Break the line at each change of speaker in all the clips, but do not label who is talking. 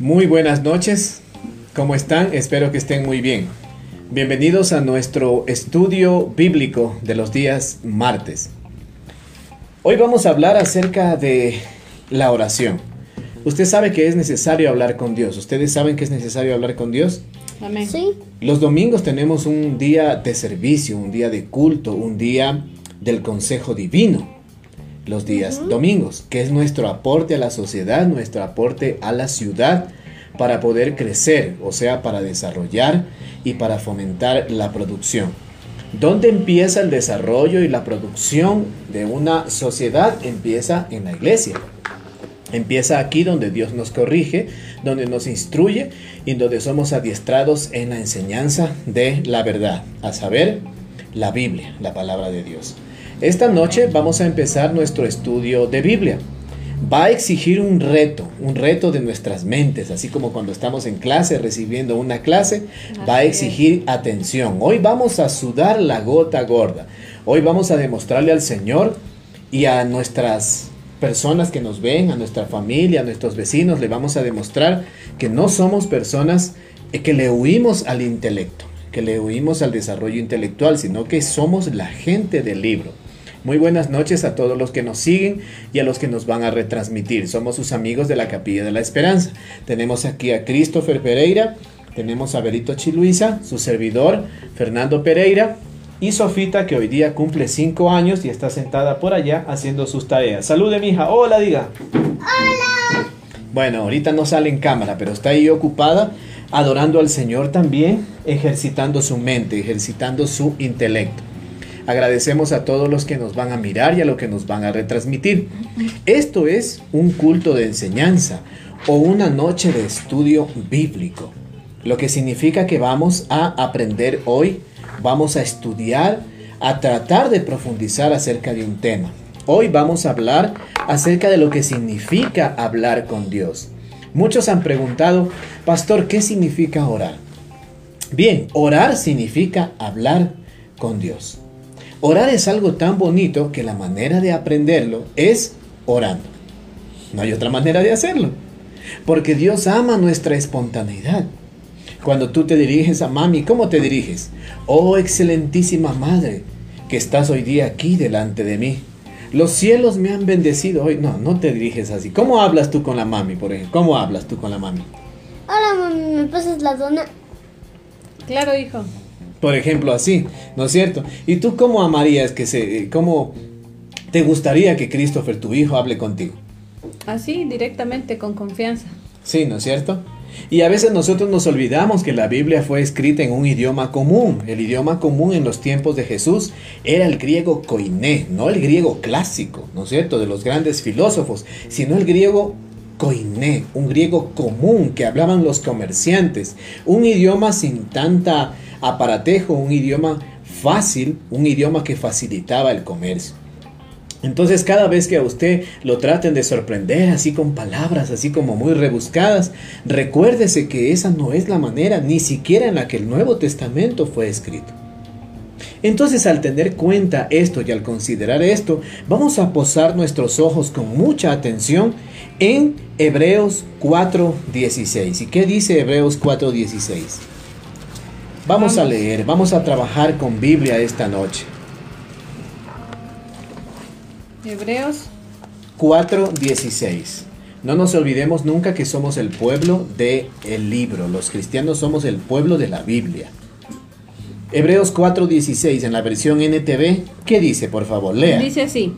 Muy buenas noches, ¿cómo están? Espero que estén muy bien. Bienvenidos a nuestro estudio bíblico de los días martes. Hoy vamos a hablar acerca de la oración. Usted sabe que es necesario hablar con Dios. ¿Ustedes saben que es necesario hablar con Dios?
Amén.
Sí.
Los domingos tenemos un día de servicio, un día de culto, un día del consejo divino. Los días domingos, que es nuestro aporte a la sociedad, nuestro aporte a la ciudad para poder crecer, o sea, para desarrollar y para fomentar la producción. ¿Dónde empieza el desarrollo y la producción de una sociedad? Empieza en la iglesia. Empieza aquí donde Dios nos corrige, donde nos instruye y donde somos adiestrados en la enseñanza de la verdad, a saber, la Biblia, la palabra de Dios. Esta noche vamos a empezar nuestro estudio de Biblia. Va a exigir un reto, un reto de nuestras mentes, así como cuando estamos en clase recibiendo una clase, va a exigir atención. Hoy vamos a sudar la gota gorda. Hoy vamos a demostrarle al Señor y a nuestras personas que nos ven, a nuestra familia, a nuestros vecinos, le vamos a demostrar que no somos personas eh, que le huimos al intelecto, que le huimos al desarrollo intelectual, sino que somos la gente del libro. Muy buenas noches a todos los que nos siguen y a los que nos van a retransmitir. Somos sus amigos de la Capilla de la Esperanza. Tenemos aquí a Christopher Pereira, tenemos a Berito Chiluisa, su servidor Fernando Pereira y Sofita que hoy día cumple 5 años y está sentada por allá haciendo sus tareas. Salude mi hija, hola diga. Hola. Bueno, ahorita no sale en cámara, pero está ahí ocupada adorando al Señor también, ejercitando su mente, ejercitando su intelecto. Agradecemos a todos los que nos van a mirar y a los que nos van a retransmitir. Esto es un culto de enseñanza o una noche de estudio bíblico, lo que significa que vamos a aprender hoy, vamos a estudiar, a tratar de profundizar acerca de un tema. Hoy vamos a hablar acerca de lo que significa hablar con Dios. Muchos han preguntado, pastor, ¿qué significa orar? Bien, orar significa hablar con Dios. Orar es algo tan bonito que la manera de aprenderlo es orando. No hay otra manera de hacerlo. Porque Dios ama nuestra espontaneidad. Cuando tú te diriges a mami, ¿cómo te diriges? Oh excelentísima madre, que estás hoy día aquí delante de mí. Los cielos me han bendecido hoy. No, no te diriges así. ¿Cómo hablas tú con la mami, por ejemplo? ¿Cómo hablas tú con la mami?
Hola, mami, ¿me pasas la dona?
Claro, hijo.
Por ejemplo, así, ¿no es cierto? ¿Y tú cómo amarías que se... eh, cómo te gustaría que Christopher, tu hijo, hable contigo?
Así, directamente, con confianza.
Sí, ¿no es cierto? Y a veces nosotros nos olvidamos que la Biblia fue escrita en un idioma común. El idioma común en los tiempos de Jesús era el griego koiné, no el griego clásico, ¿no es cierto?, de los grandes filósofos, sino el griego koiné, un griego común que hablaban los comerciantes, un idioma sin tanta aparatejo, un idioma fácil, un idioma que facilitaba el comercio. Entonces cada vez que a usted lo traten de sorprender así con palabras así como muy rebuscadas, recuérdese que esa no es la manera ni siquiera en la que el Nuevo Testamento fue escrito. Entonces al tener cuenta esto y al considerar esto, vamos a posar nuestros ojos con mucha atención en Hebreos 4:16. ¿Y qué dice Hebreos 4:16? Vamos a leer, vamos a trabajar con Biblia esta noche.
Hebreos
4:16. No nos olvidemos nunca que somos el pueblo del el libro. Los cristianos somos el pueblo de la Biblia. Hebreos 4:16 en la versión NTV. ¿Qué dice, por favor? Lea.
dice así.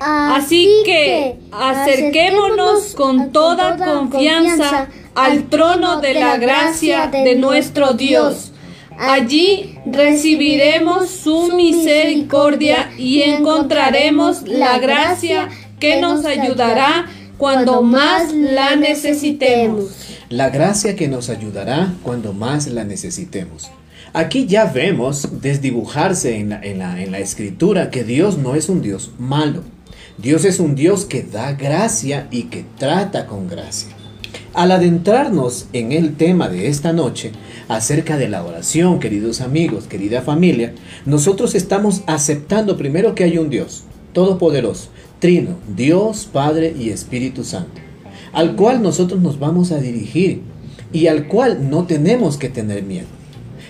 Así que acerquémonos con toda confianza al trono de la gracia de nuestro Dios. Allí recibiremos su misericordia y encontraremos la gracia que nos ayudará cuando más la necesitemos.
La gracia que nos ayudará cuando más la necesitemos. Aquí ya vemos desdibujarse en la, en la- en la escritura que Dios no es un Dios malo. Dios es un Dios que da gracia y que trata con gracia. Al adentrarnos en el tema de esta noche, acerca de la oración, queridos amigos, querida familia, nosotros estamos aceptando primero que hay un Dios, todopoderoso, trino, Dios, Padre y Espíritu Santo. al cual nosotros nos vamos a dirigir y al cual no tenemos que tener miedo.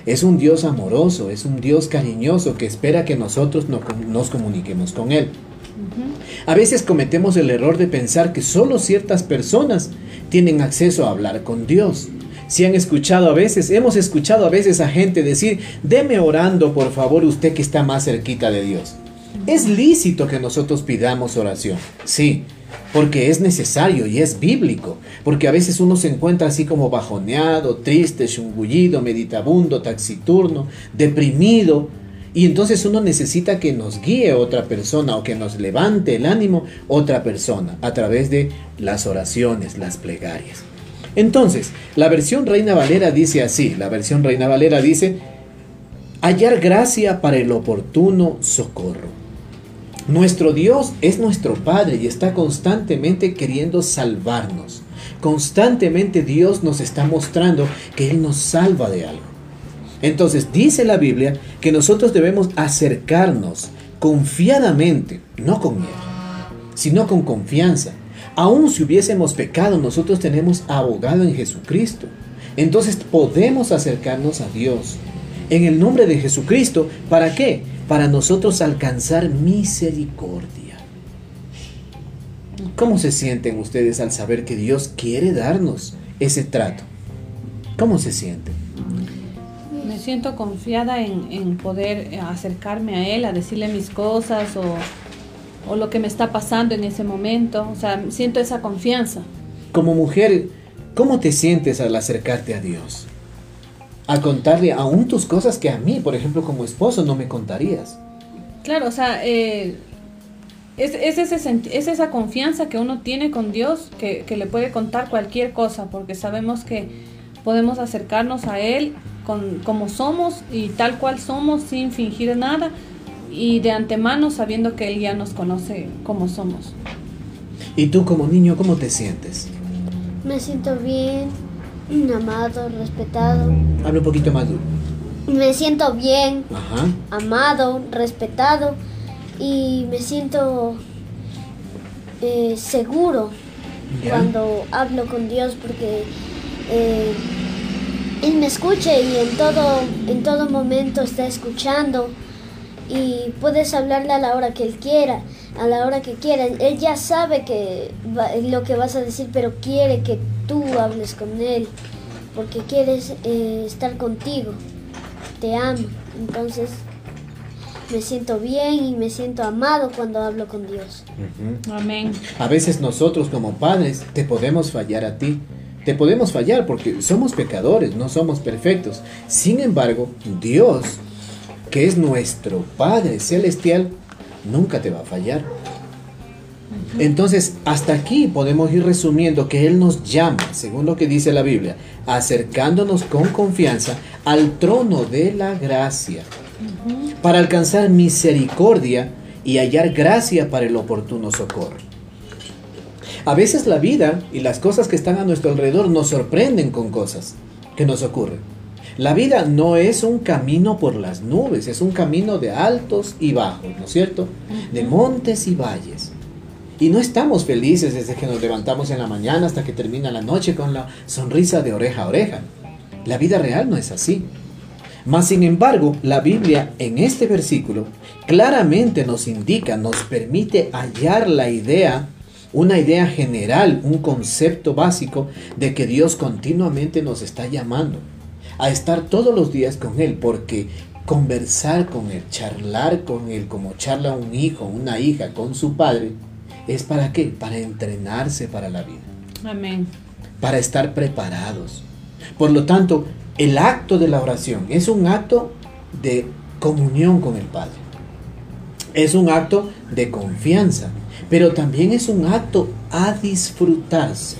Es un Dios amoroso, es un Dios cariñoso que espera que nosotros nos comuniquemos con Él. A veces cometemos el error de pensar que solo ciertas personas tienen acceso a hablar con Dios. Si han escuchado a veces, hemos escuchado a veces a gente decir, deme orando por favor usted que está más cerquita de Dios. Es lícito que nosotros pidamos oración, sí, porque es necesario y es bíblico, porque a veces uno se encuentra así como bajoneado, triste, chungullido, meditabundo, taxiturno, deprimido, y entonces uno necesita que nos guíe otra persona o que nos levante el ánimo otra persona a través de las oraciones, las plegarias. Entonces, la versión Reina Valera dice así, la versión Reina Valera dice, hallar gracia para el oportuno socorro. Nuestro Dios es nuestro Padre y está constantemente queriendo salvarnos. Constantemente Dios nos está mostrando que Él nos salva de algo. Entonces dice la Biblia que nosotros debemos acercarnos confiadamente, no con miedo, sino con confianza. Aun si hubiésemos pecado, nosotros tenemos abogado en Jesucristo. Entonces podemos acercarnos a Dios en el nombre de Jesucristo. ¿Para qué? Para nosotros alcanzar misericordia. ¿Cómo se sienten ustedes al saber que Dios quiere darnos ese trato? ¿Cómo se sienten?
Siento confiada en, poder eh, acercarme a Él, a decirle mis cosas o, lo que me está pasando en ese momento. O sea, siento esa confianza.
Como mujer, ¿cómo te sientes al acercarte a Dios? A contarle aún tus cosas que a mí, por ejemplo, como esposo, no me contarías.
Claro, o sea, eh, es, es, esa confianza que uno tiene con Dios que, que le puede contar cualquier cosa, porque sabemos que podemos acercarnos a Él como somos y tal cual somos sin fingir nada y de antemano sabiendo que Él ya nos conoce como somos.
¿Y tú como niño cómo te sientes?
Me siento bien, amado, respetado.
Habla un poquito más duro.
Me siento bien, amado, respetado y me siento eh, seguro cuando hablo con Dios porque eh, él me escuche y en todo, en todo momento está escuchando y puedes hablarle a la hora que Él quiera, a la hora que quiera. Él ya sabe que lo que vas a decir, pero quiere que tú hables con Él, porque quieres eh, estar contigo, te amo. Entonces me siento bien y me siento amado cuando hablo con Dios.
Amén.
A veces nosotros como padres te podemos fallar a ti te podemos fallar porque somos pecadores, no somos perfectos. Sin embargo, Dios, que es nuestro Padre Celestial, nunca te va a fallar. Entonces, hasta aquí podemos ir resumiendo que Él nos llama, según lo que dice la Biblia, acercándonos con confianza al trono de la gracia, para alcanzar misericordia y hallar gracia para el oportuno socorro. A veces la vida y las cosas que están a nuestro alrededor nos sorprenden con cosas que nos ocurren. La vida no es un camino por las nubes, es un camino de altos y bajos, ¿no es cierto? De montes y valles. Y no estamos felices desde que nos levantamos en la mañana hasta que termina la noche con la sonrisa de oreja a oreja. La vida real no es así. Mas sin embargo, la Biblia en este versículo claramente nos indica, nos permite hallar la idea una idea general, un concepto básico de que Dios continuamente nos está llamando a estar todos los días con Él, porque conversar con Él, charlar con Él, como charla un hijo, una hija con su padre, es para qué? Para entrenarse para la vida.
Amén.
Para estar preparados. Por lo tanto, el acto de la oración es un acto de comunión con el Padre. Es un acto de confianza pero también es un acto a disfrutarse.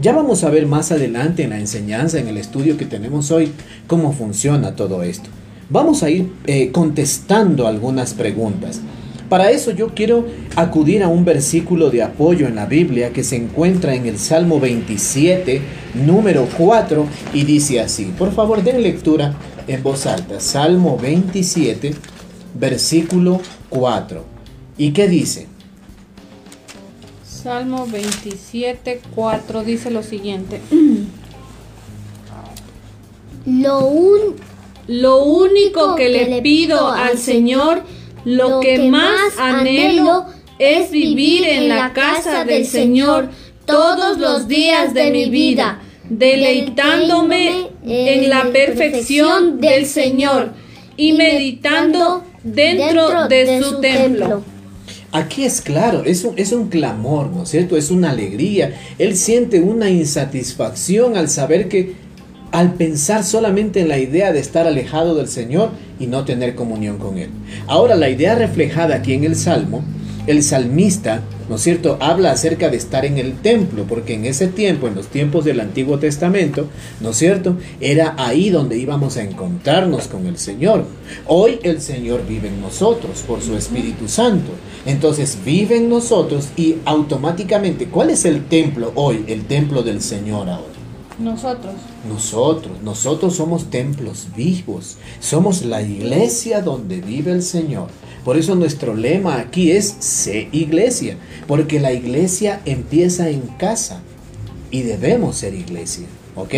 Ya vamos a ver más adelante en la enseñanza, en el estudio que tenemos hoy, cómo funciona todo esto. Vamos a ir eh, contestando algunas preguntas. Para eso yo quiero acudir a un versículo de apoyo en la Biblia que se encuentra en el Salmo 27, número 4, y dice así. Por favor, den lectura en voz alta. Salmo 27, versículo 4. ¿Y qué dice?
Salmo 27, 4 dice lo siguiente.
Lo, un,
lo único que le pido al Señor, lo que más anhelo, es vivir en la casa del Señor todos los días de mi vida, deleitándome en la perfección del Señor y meditando dentro de su templo.
Aquí es claro, es un, es un clamor, ¿no es cierto? Es una alegría. Él siente una insatisfacción al saber que al pensar solamente en la idea de estar alejado del Señor y no tener comunión con Él. Ahora, la idea reflejada aquí en el Salmo, el salmista, ¿no es cierto?, habla acerca de estar en el templo, porque en ese tiempo, en los tiempos del Antiguo Testamento, ¿no es cierto?, era ahí donde íbamos a encontrarnos con el Señor. Hoy el Señor vive en nosotros por su Espíritu Santo. Entonces vive en nosotros y automáticamente, ¿cuál es el templo hoy? El templo del Señor ahora.
Nosotros.
Nosotros, nosotros somos templos vivos, somos la iglesia donde vive el Señor. Por eso nuestro lema aquí es sé iglesia, porque la iglesia empieza en casa y debemos ser iglesia. ¿Ok?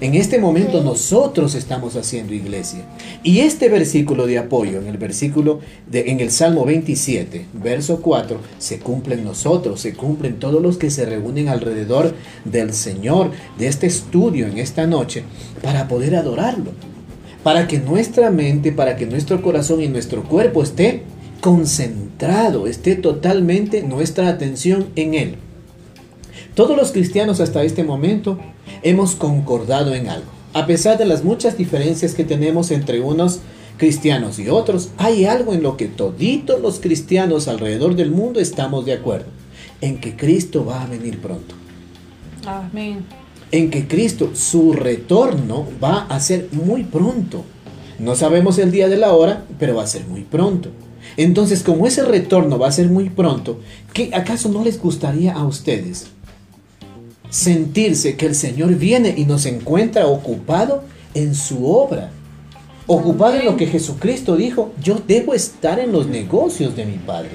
En este momento nosotros estamos haciendo iglesia. Y este versículo de apoyo, en el versículo de, en el Salmo 27, verso 4, se cumple en nosotros, se cumplen todos los que se reúnen alrededor del Señor, de este estudio en esta noche, para poder adorarlo. Para que nuestra mente, para que nuestro corazón y nuestro cuerpo esté concentrado, esté totalmente nuestra atención en Él. Todos los cristianos hasta este momento hemos concordado en algo. A pesar de las muchas diferencias que tenemos entre unos cristianos y otros, hay algo en lo que toditos los cristianos alrededor del mundo estamos de acuerdo, en que Cristo va a venir pronto.
Amén.
En que Cristo, su retorno va a ser muy pronto. No sabemos el día de la hora, pero va a ser muy pronto. Entonces, como ese retorno va a ser muy pronto, ¿qué acaso no les gustaría a ustedes sentirse que el Señor viene y nos encuentra ocupado en su obra. Ocupado en lo que Jesucristo dijo, yo debo estar en los negocios de mi Padre.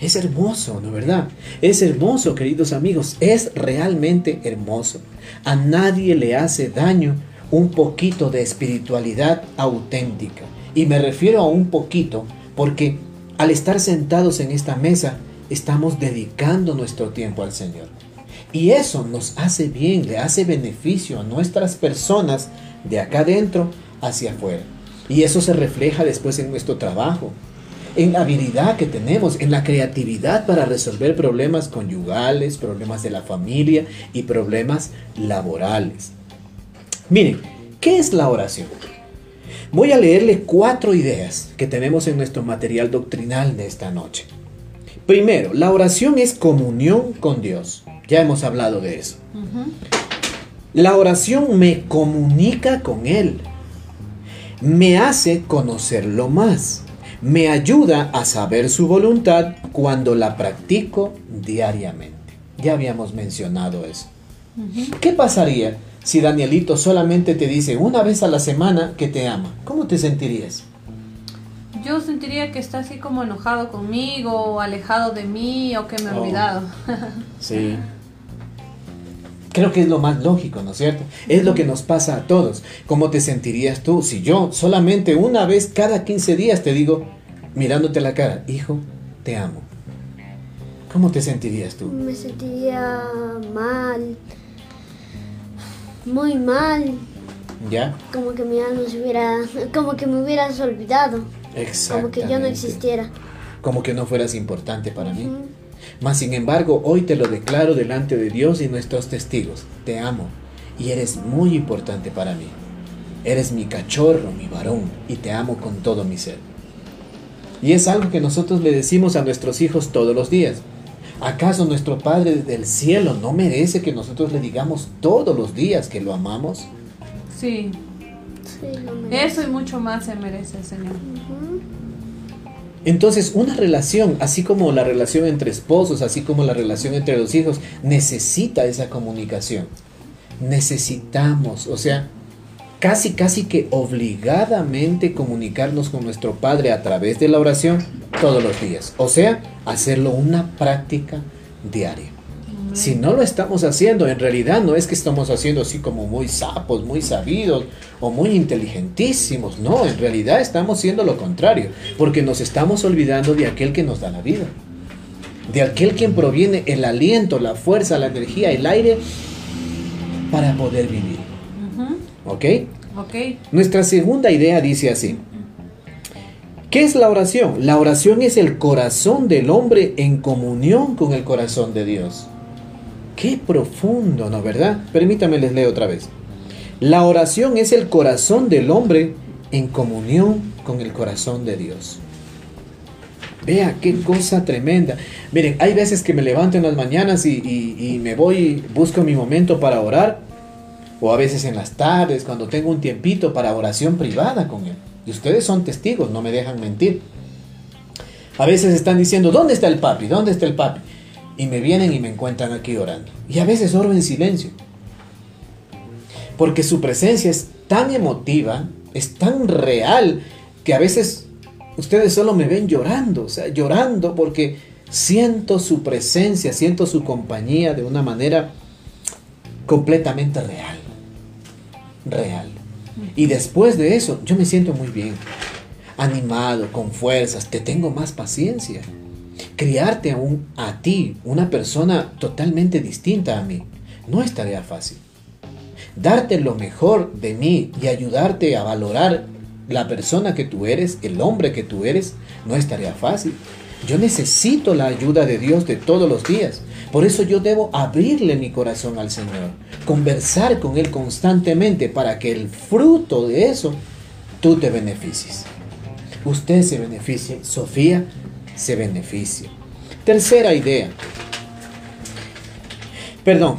Es hermoso, ¿no verdad? Es hermoso, queridos amigos, es realmente hermoso. A nadie le hace daño un poquito de espiritualidad auténtica. Y me refiero a un poquito porque al estar sentados en esta mesa, estamos dedicando nuestro tiempo al Señor. Y eso nos hace bien, le hace beneficio a nuestras personas de acá adentro hacia afuera. Y eso se refleja después en nuestro trabajo, en la habilidad que tenemos, en la creatividad para resolver problemas conyugales, problemas de la familia y problemas laborales. Miren, ¿qué es la oración? Voy a leerle cuatro ideas que tenemos en nuestro material doctrinal de esta noche. Primero, la oración es comunión con Dios. Ya hemos hablado de eso. La oración me comunica con Él. Me hace conocerlo más. Me ayuda a saber su voluntad cuando la practico diariamente. Ya habíamos mencionado eso. ¿Qué pasaría si Danielito solamente te dice una vez a la semana que te ama? ¿Cómo te sentirías?
Yo sentiría que está así como enojado conmigo, o alejado de mí, o que me ha oh. olvidado.
sí. Creo que es lo más lógico, ¿no es cierto? Es lo que nos pasa a todos. ¿Cómo te sentirías tú si yo solamente una vez cada 15 días te digo, mirándote la cara, hijo, te amo? ¿Cómo te sentirías tú?
Me sentiría mal, muy mal.
¿Ya?
Como que mi alma se hubiera, como que me hubieras olvidado. Como que yo no existiera.
Como que no fueras importante para mí. Mas sin embargo, hoy te lo declaro delante de Dios y nuestros testigos. Te amo y eres muy importante para mí. Eres mi cachorro, mi varón, y te amo con todo mi ser. Y es algo que nosotros le decimos a nuestros hijos todos los días. ¿Acaso nuestro Padre del cielo no merece que nosotros le digamos todos los días que lo amamos?
Sí, eso y mucho más se merece el Señor.
Entonces, una relación, así como la relación entre esposos, así como la relación entre los hijos, necesita esa comunicación. Necesitamos, o sea, casi, casi que obligadamente comunicarnos con nuestro Padre a través de la oración todos los días. O sea, hacerlo una práctica diaria. Si no lo estamos haciendo, en realidad no es que estamos haciendo así como muy sapos, muy sabidos o muy inteligentísimos. No, en realidad estamos haciendo lo contrario, porque nos estamos olvidando de aquel que nos da la vida. De aquel quien proviene el aliento, la fuerza, la energía, el aire para poder vivir. ¿Ok?
Ok.
Nuestra segunda idea dice así. ¿Qué es la oración? La oración es el corazón del hombre en comunión con el corazón de Dios. Qué profundo, ¿no verdad? Permítame les leo otra vez. La oración es el corazón del hombre en comunión con el corazón de Dios. Vea qué cosa tremenda. Miren, hay veces que me levanto en las mañanas y, me voy, busco mi momento para orar, o a veces en las tardes, cuando tengo un tiempito para oración privada con Él. Y ustedes son testigos, no me dejan mentir. A veces están diciendo, ¿dónde está el papi? ¿Dónde está el papi? Y me vienen y me encuentran aquí orando. Y a veces oro en silencio. Porque su presencia es tan emotiva, es tan real, que a veces ustedes solo me ven llorando, o sea, llorando porque siento su presencia, siento su compañía de una manera completamente real. Real. Y después de eso, yo me siento muy bien, animado, con fuerzas, te tengo más paciencia. Criarte aún a ti, una persona totalmente distinta a mí, no es tarea fácil. Darte lo mejor de mí y ayudarte a valorar la persona que tú eres, el hombre que tú eres, no es tarea fácil. Yo necesito la ayuda de Dios de todos los días. Por eso yo debo abrirle mi corazón al Señor, conversar con Él constantemente para que el fruto de eso tú te beneficies. Usted se beneficie, Sofía se beneficia. Tercera idea. Perdón,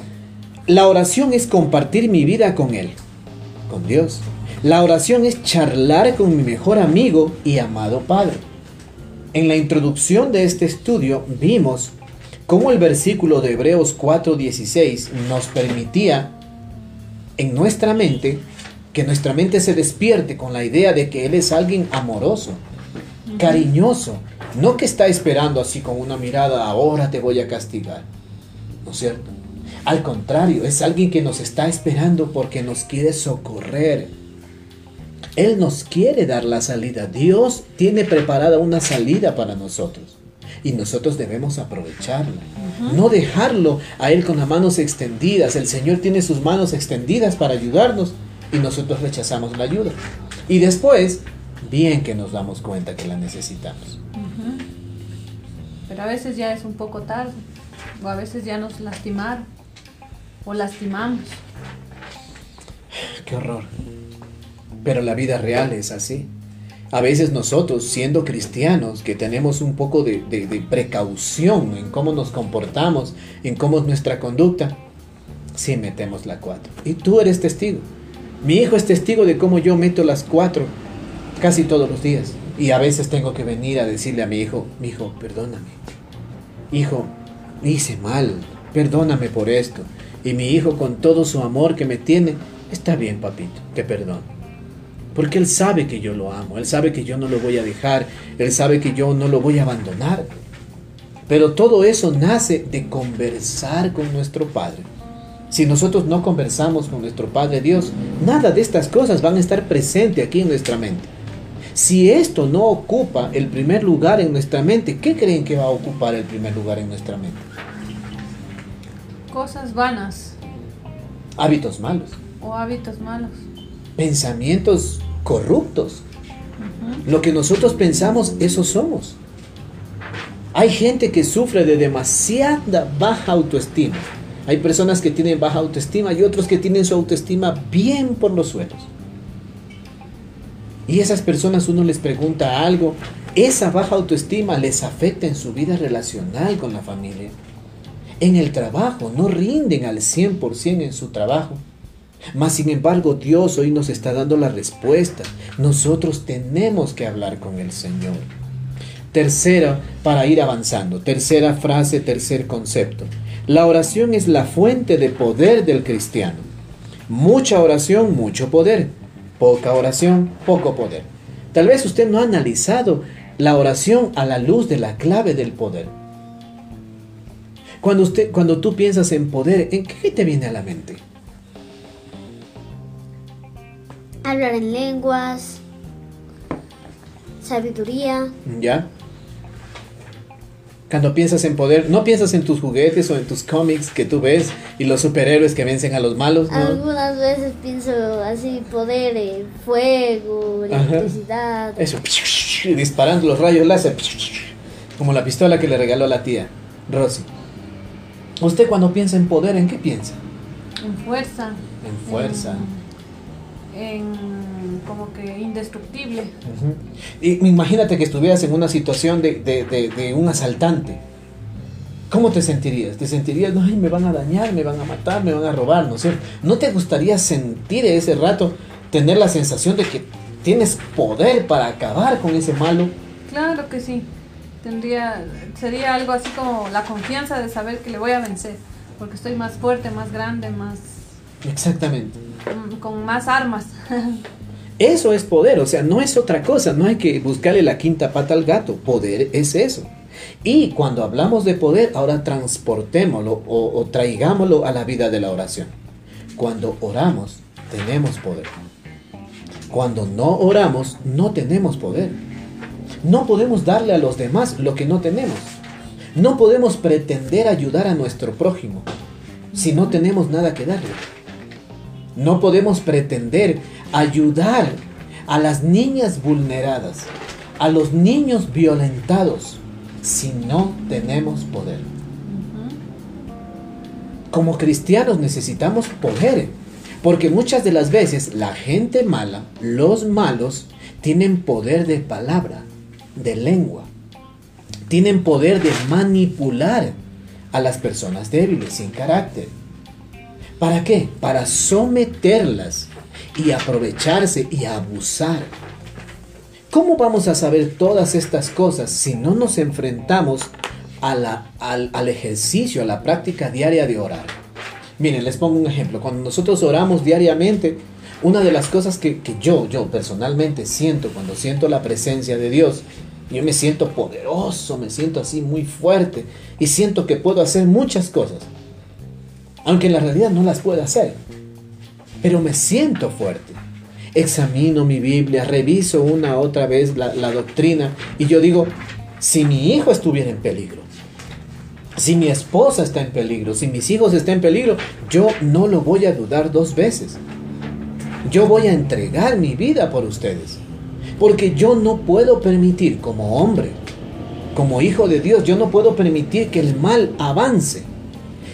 la oración es compartir mi vida con Él, con Dios. La oración es charlar con mi mejor amigo y amado Padre. En la introducción de este estudio vimos cómo el versículo de Hebreos 4:16 nos permitía en nuestra mente que nuestra mente se despierte con la idea de que Él es alguien amoroso, cariñoso, no que está esperando así con una mirada, ahora te voy a castigar, ¿no es cierto? Al contrario, es alguien que nos está esperando porque nos quiere socorrer, él nos quiere dar la salida. Dios tiene preparada una salida para nosotros. Y nosotros debemos aprovecharlo. No dejarlo a Él con las manos extendidas. El Señor tiene sus manos extendidas para ayudarnos y nosotros rechazamos la ayuda. Y después, bien que nos damos cuenta que la necesitamos.
Pero a veces ya es un poco tarde. O a veces ya nos lastimaron. O lastimamos.
Qué horror. Pero la vida real es así. A veces nosotros, siendo cristianos, que tenemos un poco de, precaución en cómo nos comportamos, en cómo es nuestra conducta, sí metemos la cuatro. Y tú eres testigo. Mi hijo es testigo de cómo yo meto las cuatro casi todos los días. Y a veces tengo que venir a decirle a mi hijo, mi hijo, perdóname. Hijo, hice mal, perdóname por esto. Y mi hijo con todo su amor que me tiene, está bien, papito, te perdono. Porque Él sabe que yo lo amo, Él sabe que yo no lo voy a dejar, Él sabe que yo no lo voy a abandonar. Pero todo eso nace de conversar con nuestro Padre. Si nosotros no conversamos con nuestro Padre Dios, nada de estas cosas van a estar presentes aquí en nuestra mente. Si esto no ocupa el primer lugar en nuestra mente, ¿qué creen que va a ocupar el primer lugar en nuestra mente?
Cosas vanas.
Hábitos malos.
O hábitos malos.
Pensamientos corruptos. Lo que nosotros pensamos, eso somos. Hay gente que sufre de demasiada baja autoestima. Hay personas que tienen baja autoestima y otros que tienen su autoestima bien por los suelos. Y esas personas uno les pregunta algo, esa baja autoestima les afecta en su vida relacional con la familia. En el trabajo, no rinden al 100% en su trabajo. Mas sin embargo Dios hoy nos está dando la respuesta. Nosotros tenemos que hablar con el Señor. Tercera, para ir avanzando. Tercera frase, tercer concepto. La oración es la fuente de poder del cristiano. Mucha oración, mucho poder. Poca oración, poco poder. Tal vez usted no ha analizado la oración a la luz de la clave del poder. Cuando, usted, cuando tú piensas en poder, ¿en qué te viene a la mente?
Hablar en lenguas, sabiduría.
¿Ya? Cuando piensas en poder, no piensas en tus juguetes o en tus cómics que tú ves y los superhéroes que vencen a los malos. ¿no?
Algunas veces pienso así, poder, eh, fuego, electricidad.
Eso, disparando los rayos láser, como la pistola que le regaló a la tía, Rosy. ¿Usted cuando piensa en poder, en qué piensa?
En fuerza.
En fuerza.
en como que indestructible.
Y imagínate que estuvieras en una situación de, un asaltante. ¿Cómo te sentirías? ¿Te sentirías, ay, me van a dañar, me van a matar, me van a robar, ¿no es ¿No te gustaría sentir ese rato, tener la sensación de que tienes poder para acabar con ese malo?
Claro que sí. Tendría, sería algo así como la confianza de saber que le voy a vencer, porque estoy más fuerte, más grande, más...
Exactamente.
con más armas.
Eso es poder, o sea, no es otra cosa, no hay que buscarle la quinta pata al gato, poder es eso. Y cuando hablamos de poder, ahora transportémoslo o, traigámoslo a la vida de la oración. Cuando oramos, tenemos poder. Cuando no oramos, no tenemos poder. No podemos darle a los demás lo que no tenemos. No podemos pretender ayudar a nuestro prójimo si no tenemos nada que darle. No podemos pretender ayudar a las niñas vulneradas, a los niños violentados, si no tenemos poder. Como cristianos necesitamos poder, porque muchas de las veces la gente mala, los malos, tienen poder de palabra, de lengua, tienen poder de manipular a las personas débiles, sin carácter. ¿Para qué? Para someterlas y aprovecharse y abusar. ¿Cómo vamos a saber todas estas cosas si no nos enfrentamos al, al, ejercicio, a la práctica diaria de orar? Miren, les pongo un ejemplo. Cuando nosotros oramos diariamente, una de las cosas que, que, yo, yo personalmente siento cuando siento la presencia de Dios, yo me siento poderoso, me siento así muy fuerte y siento que puedo hacer muchas cosas, aunque en la realidad no las puedo hacer pero me siento fuerte. Examino mi Biblia, reviso una otra vez la, doctrina y yo digo, si mi hijo estuviera en peligro, si mi esposa está en peligro, si mis hijos están en peligro, yo no lo voy a dudar dos veces. Yo voy a entregar mi vida por ustedes. Porque yo no puedo permitir como hombre, como hijo de Dios, yo no puedo permitir que el mal avance.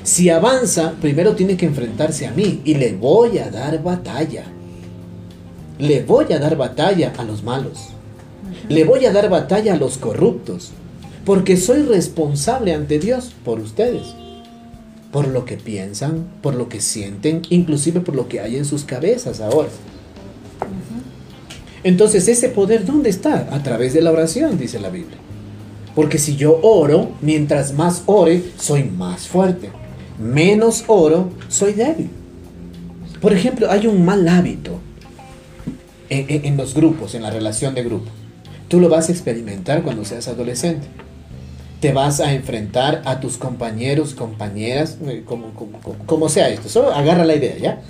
Si avanza, primero tiene que enfrentarse a mí y le voy a dar batalla. Le voy a dar batalla a los malos. Le voy a dar batalla a los corruptos. Porque soy responsable ante Dios por ustedes. Por lo que piensan, por lo que sienten, inclusive por lo que hay en sus cabezas ahora. Entonces, ese poder, ¿dónde está? A través de la oración, dice la Biblia. Porque si yo oro, mientras más ore, soy más fuerte menos oro, soy débil. Por ejemplo, hay un mal hábito en, los grupos, en la relación de grupo. Tú lo vas a experimentar cuando seas adolescente. Te vas a enfrentar a tus compañeros, compañeras, eh, como, como sea esto. Solo agarra la idea, ¿ya?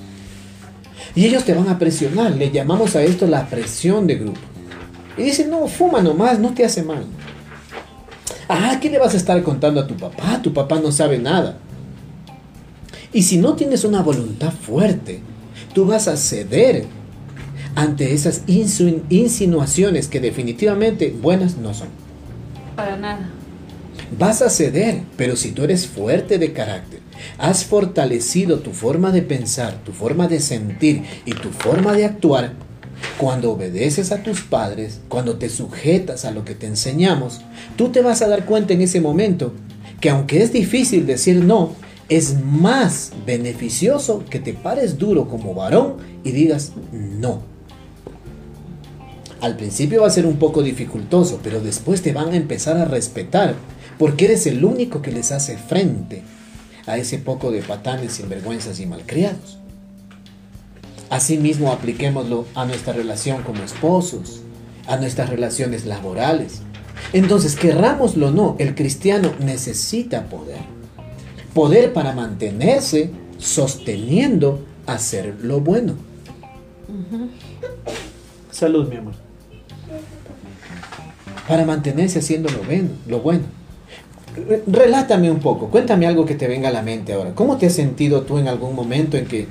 Y ellos te van a presionar. Le llamamos a esto la presión de grupo. Y dicen, no, fuma nomás, no te hace mal. Ah, ¿qué le vas a estar contando a tu papá? Tu papá no sabe nada. Y si no tienes una voluntad fuerte, tú vas a ceder ante esas insinuaciones que definitivamente buenas no son.
Para nada.
Vas a ceder, pero si tú eres fuerte de carácter, has fortalecido tu forma de pensar, tu forma de sentir y tu forma de actuar, cuando obedeces a tus padres, cuando te sujetas a lo que te enseñamos, tú te vas a dar cuenta en ese momento que aunque es difícil decir no, es más beneficioso que te pares duro como varón y digas no. Al principio va a ser un poco dificultoso, pero después te van a empezar a respetar, porque eres el único que les hace frente a ese poco de patanes, sinvergüenzas y malcriados. Asimismo, apliquémoslo a nuestra relación como esposos, a nuestras relaciones laborales, Entonces, querrámoslo o no, el cristiano necesita poder. Poder para mantenerse sosteniendo hacer lo bueno. Salud, mi amor. Para mantenerse haciendo lo bueno, lo bueno. Relátame un poco, cuéntame algo que te venga a la mente ahora. ¿Cómo te has sentido tú en algún momento en que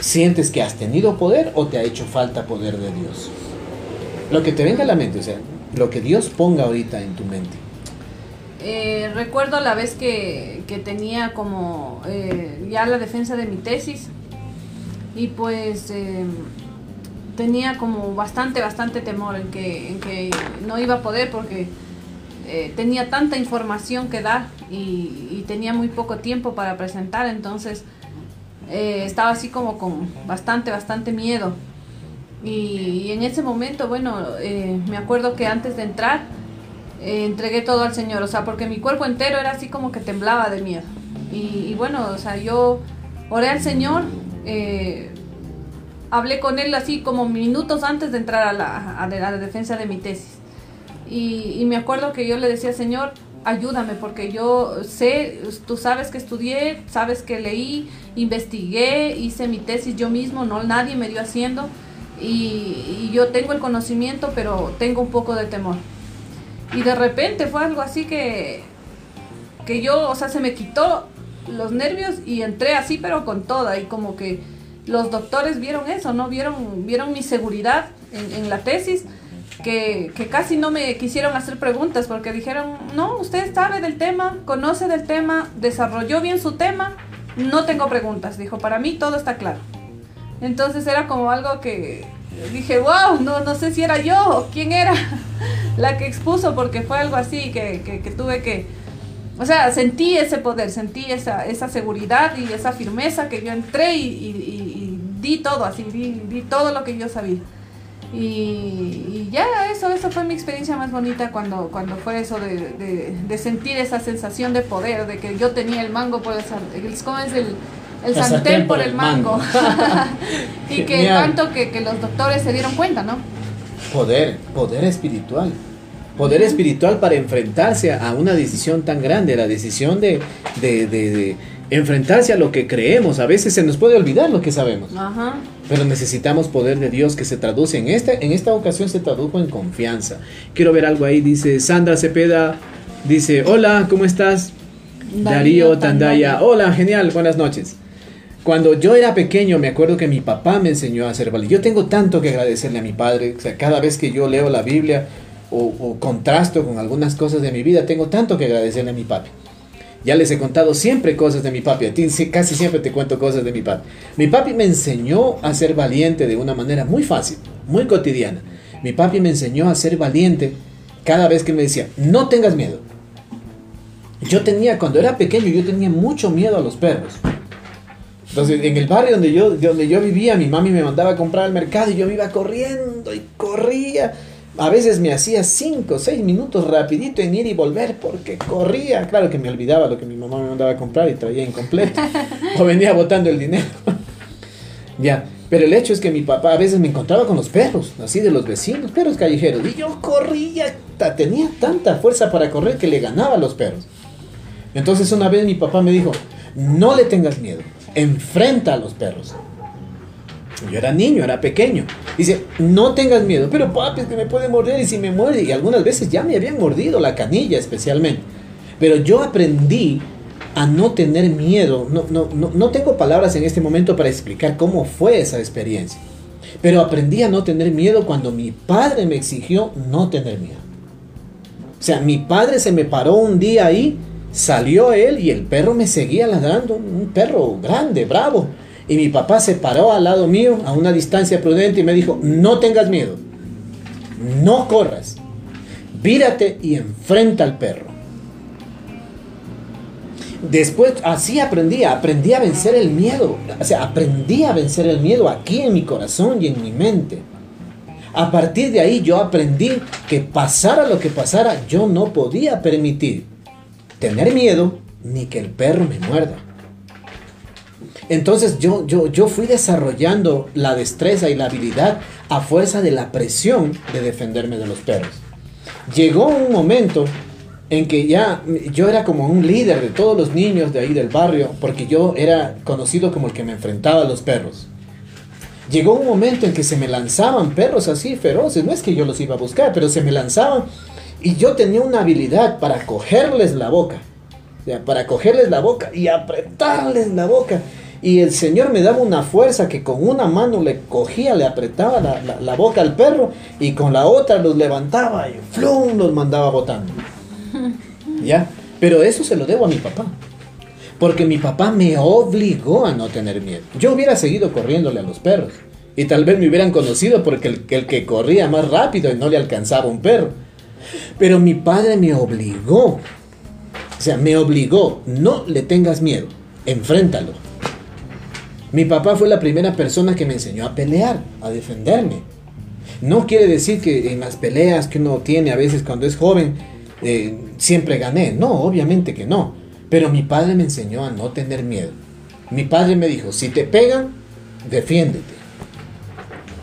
sientes que has tenido poder o te ha hecho falta poder de Dios? Lo que te venga a la mente, o sea, lo que Dios ponga ahorita en tu mente.
Eh, recuerdo la vez que, tenía como eh, ya la defensa de mi tesis y pues eh, tenía como bastante, bastante temor en que, en que no iba a poder porque tenía tanta información que dar y, tenía muy poco tiempo para presentar, entonces estaba así como con bastante, bastante miedo. Y, en ese momento, bueno, me acuerdo que antes de entrar, eh, entregué todo al Señor, o sea, porque mi cuerpo entero era así como que temblaba de miedo. Y, bueno, o sea, yo oré al Señor, eh, hablé con Él así como minutos antes de entrar a la, a la defensa de mi tesis. Y, y, me acuerdo que yo le decía, Señor, ayúdame, porque yo sé, tú sabes que estudié, sabes que leí, investigué, hice mi tesis yo mismo, no nadie me dio haciendo. Y, y yo tengo el conocimiento, pero tengo un poco de temor. Y de repente fue algo así que, que yo, o sea, se me quitó los nervios y entré así, pero con toda. Y como que los doctores vieron eso, ¿no? Vieron, vieron mi seguridad en, la tesis. Que, que, casi no me quisieron hacer preguntas porque dijeron, no, usted sabe del tema, conoce del tema, desarrolló bien su tema, no tengo preguntas. Dijo, para mí todo está claro. Entonces era como algo que dije, wow, no, no sé si era yo o quién era. la que expuso porque fue algo así que, que, tuve que... O sea, sentí ese poder, sentí esa, esa seguridad y esa firmeza que yo entré y, di todo así, di, todo lo que yo sabía. Y, ya eso, eso fue mi experiencia más bonita cuando, cuando fue eso de, de, sentir esa sensación de poder, de que yo tenía el mango por el, ¿cómo es el, el sartén por el mango? y que tanto que, que los doctores se dieron cuenta, ¿no?
Poder, poder espiritual. Poder espiritual para enfrentarse a una decisión tan grande, la decisión de, de, enfrentarse a lo que creemos. A veces se nos puede olvidar lo que sabemos. Pero necesitamos poder de Dios que se traduce. En esta, en esta ocasión se tradujo en confianza. Quiero ver algo ahí. Dice Sandra Cepeda. Dice, hola, ¿cómo estás? Darío, Tandaya. Hola, genial, buenas noches. Cuando yo era pequeño, me acuerdo que mi papá me enseñó a hacer valiente. Yo tengo tanto que agradecerle a mi padre. O cada vez que yo leo la Biblia o, contrasto con algunas cosas de mi vida, tengo tanto que agradecerle a mi papi. Ya les he contado siempre cosas de mi papi. A ti casi siempre te cuento cosas de mi papi. Mi papi me enseñó a ser valiente de una manera muy fácil, muy cotidiana. Mi papi me enseñó a ser valiente cada vez que me decía, no tengas miedo. Yo tenía, cuando era pequeño, yo tenía mucho miedo a los perros. Entonces, en el barrio donde yo, donde yo vivía, mi mami me mandaba a comprar al mercado y yo me iba corriendo y corría. A veces me hacía 5 o 6 minutos rapidito en ir y volver porque corría. Claro que me olvidaba lo que mi mamá me mandaba a comprar y traía incompleto. o venía botando el dinero. ya, pero el hecho es que mi papá a veces me encontraba con los perros, así de los vecinos, perros callejeros. Y yo corría, tenía tanta fuerza para correr que le ganaba a los perros. Entonces una vez mi papá me dijo, no le tengas miedo enfrenta a los perros. Yo era niño, era pequeño. Dice, no tengas miedo, pero papi, es que me puede morder y si me muerde, y algunas veces ya me habían mordido la canilla especialmente. Pero yo aprendí a no tener miedo. No, no, no, no tengo palabras en este momento para explicar cómo fue esa experiencia. Pero aprendí a no tener miedo cuando mi padre me exigió no tener miedo. O sea, mi padre se me paró un día ahí Salió él y el perro me seguía ladrando, un perro grande, bravo. Y mi papá se paró al lado mío a una distancia prudente y me dijo, no tengas miedo, no corras, vírate y enfrenta al perro. Después así aprendí, aprendí a vencer el miedo, o sea, aprendí a vencer el miedo aquí en mi corazón y en mi mente. A partir de ahí yo aprendí que pasara lo que pasara, yo no podía permitir tener miedo ni que el perro me muerda. Entonces yo, yo, yo fui desarrollando la destreza y la habilidad a fuerza de la presión de defenderme de los perros. Llegó un momento en que ya yo era como un líder de todos los niños de ahí del barrio, porque yo era conocido como el que me enfrentaba a los perros. Llegó un momento en que se me lanzaban perros así feroces, no es que yo los iba a buscar, pero se me lanzaban y yo tenía una habilidad para cogerles la boca, para cogerles la boca y apretarles la boca. Y el Señor me daba una fuerza que con una mano le cogía, le apretaba la, boca al perro y con la otra los levantaba y ¡flum! los mandaba botando. ¿Ya? Pero eso se lo debo a mi papá. Porque mi papá me obligó a no tener miedo. Yo hubiera seguido corriéndole a los perros. Y tal vez me hubieran conocido porque el, el que corría más rápido y no le alcanzaba un perro. Pero mi padre me obligó. O sea, me obligó. No le tengas miedo. Enfréntalo. Mi papá fue la primera persona que me enseñó a pelear, a defenderme. No quiere decir que en las peleas que uno tiene a veces cuando es joven, eh, siempre gané. No, obviamente que no. Pero mi padre me enseñó a no tener miedo. Mi padre me dijo, si te pegan, defiéndete.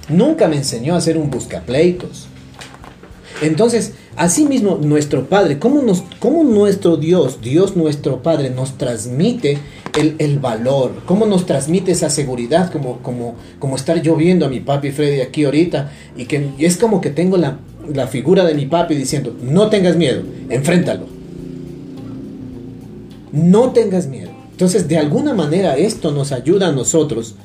Nunca me enseñó a ser un buscapleitos. Entonces, asimismo, nuestro Padre, ¿cómo, nos, cómo nuestro Dios, Dios nuestro Padre, nos transmite el, valor? ¿Cómo nos transmite esa seguridad? Como, como, estar yo viendo a mi papi Freddy aquí ahorita y que es como que tengo la, la figura de mi papi diciendo, no tengas miedo, enfréntalo. No tengas miedo. Entonces, de alguna manera esto nos ayuda a nosotros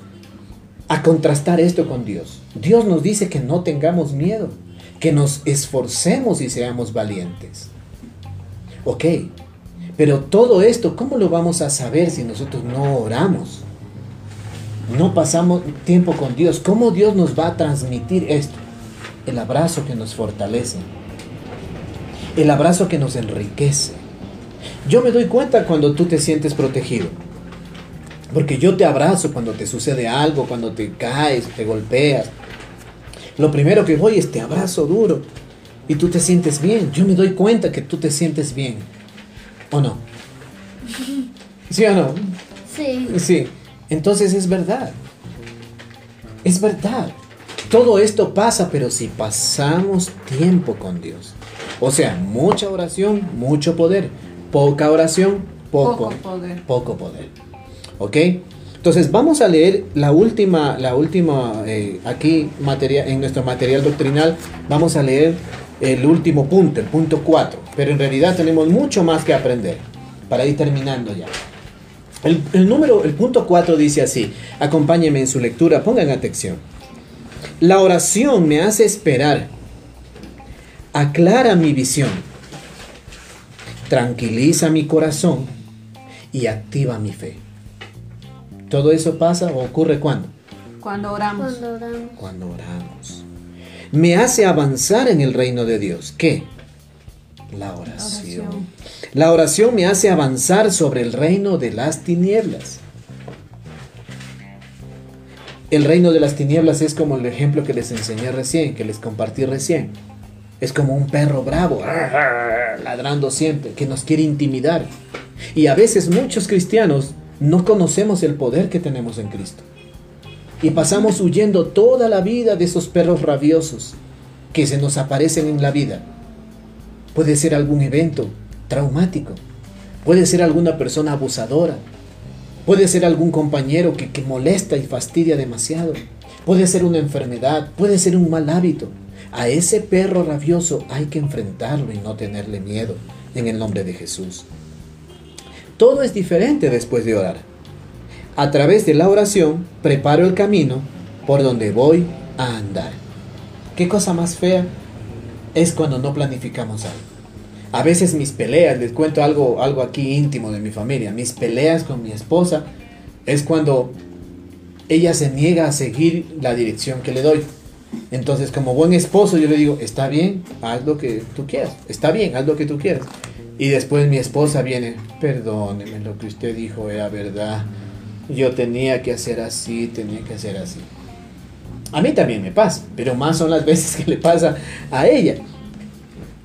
a contrastar esto con Dios. Dios nos dice que no tengamos miedo, que nos esforcemos y seamos valientes. Ok, pero todo esto, ¿cómo lo vamos a saber si nosotros no oramos? No pasamos tiempo con Dios. ¿Cómo Dios nos va a transmitir esto? el abrazo que nos fortalece, el abrazo que nos enriquece. Yo me doy cuenta cuando tú te sientes protegido, porque yo te abrazo cuando te sucede algo, cuando te caes, te golpeas. Lo primero que voy es te abrazo duro y tú te sientes bien. Yo me doy cuenta que tú te sientes bien. ¿O no? ¿Sí o no?
Sí.
Sí. Entonces es verdad. Es verdad. Todo esto pasa, pero si pasamos tiempo con Dios. O sea, mucha oración, mucho poder. Poca oración, poco, poder. Poco poder. ¿Ok? Entonces vamos a leer la última, la última, eh, aquí material, en nuestro material doctrinal, vamos a leer el último punto, el punto 4. Pero en realidad tenemos mucho más que aprender para ir terminando ya. El, el número, el punto 4 dice así, acompáñenme en su lectura, pongan atención. La oración me hace esperar, aclara mi visión, tranquiliza mi corazón y activa mi fe. ¿Todo eso pasa o ocurre cuando?
Cuando oramos.
Cuando oramos.
Cuando oramos. Me hace avanzar en el reino de Dios. ¿Qué? La oración. oración. La oración me hace avanzar sobre el reino de las tinieblas. El reino de las tinieblas es como el ejemplo que les enseñé recién, que les compartí recién. Es como un perro bravo, ladrando siempre, que nos quiere intimidar. Y a veces muchos cristianos no conocemos el poder que tenemos en Cristo. Y pasamos huyendo toda la vida de esos perros rabiosos que se nos aparecen en la vida. Puede ser algún evento traumático. Puede ser alguna persona abusadora. Puede ser algún compañero que, molesta y fastidia demasiado. Puede ser una enfermedad, puede ser un mal hábito. A ese perro rabioso hay que enfrentarlo y no tenerle miedo en el nombre de Jesús. Todo es diferente después de orar. A través de la oración preparo el camino por donde voy a andar. ¿Qué cosa más fea es cuando no planificamos algo? A veces mis peleas, les cuento algo, algo aquí íntimo de mi familia, mis peleas con mi esposa es cuando ella se niega a seguir la dirección que le doy. Entonces, como buen esposo, yo le digo, está bien, haz lo que tú quieras, está bien, haz lo que tú quieras. Y después mi esposa viene, perdóneme, lo que usted dijo era verdad, yo tenía que hacer así, tenía que hacer así. A mí también me pasa, pero más son las veces que le pasa a ella.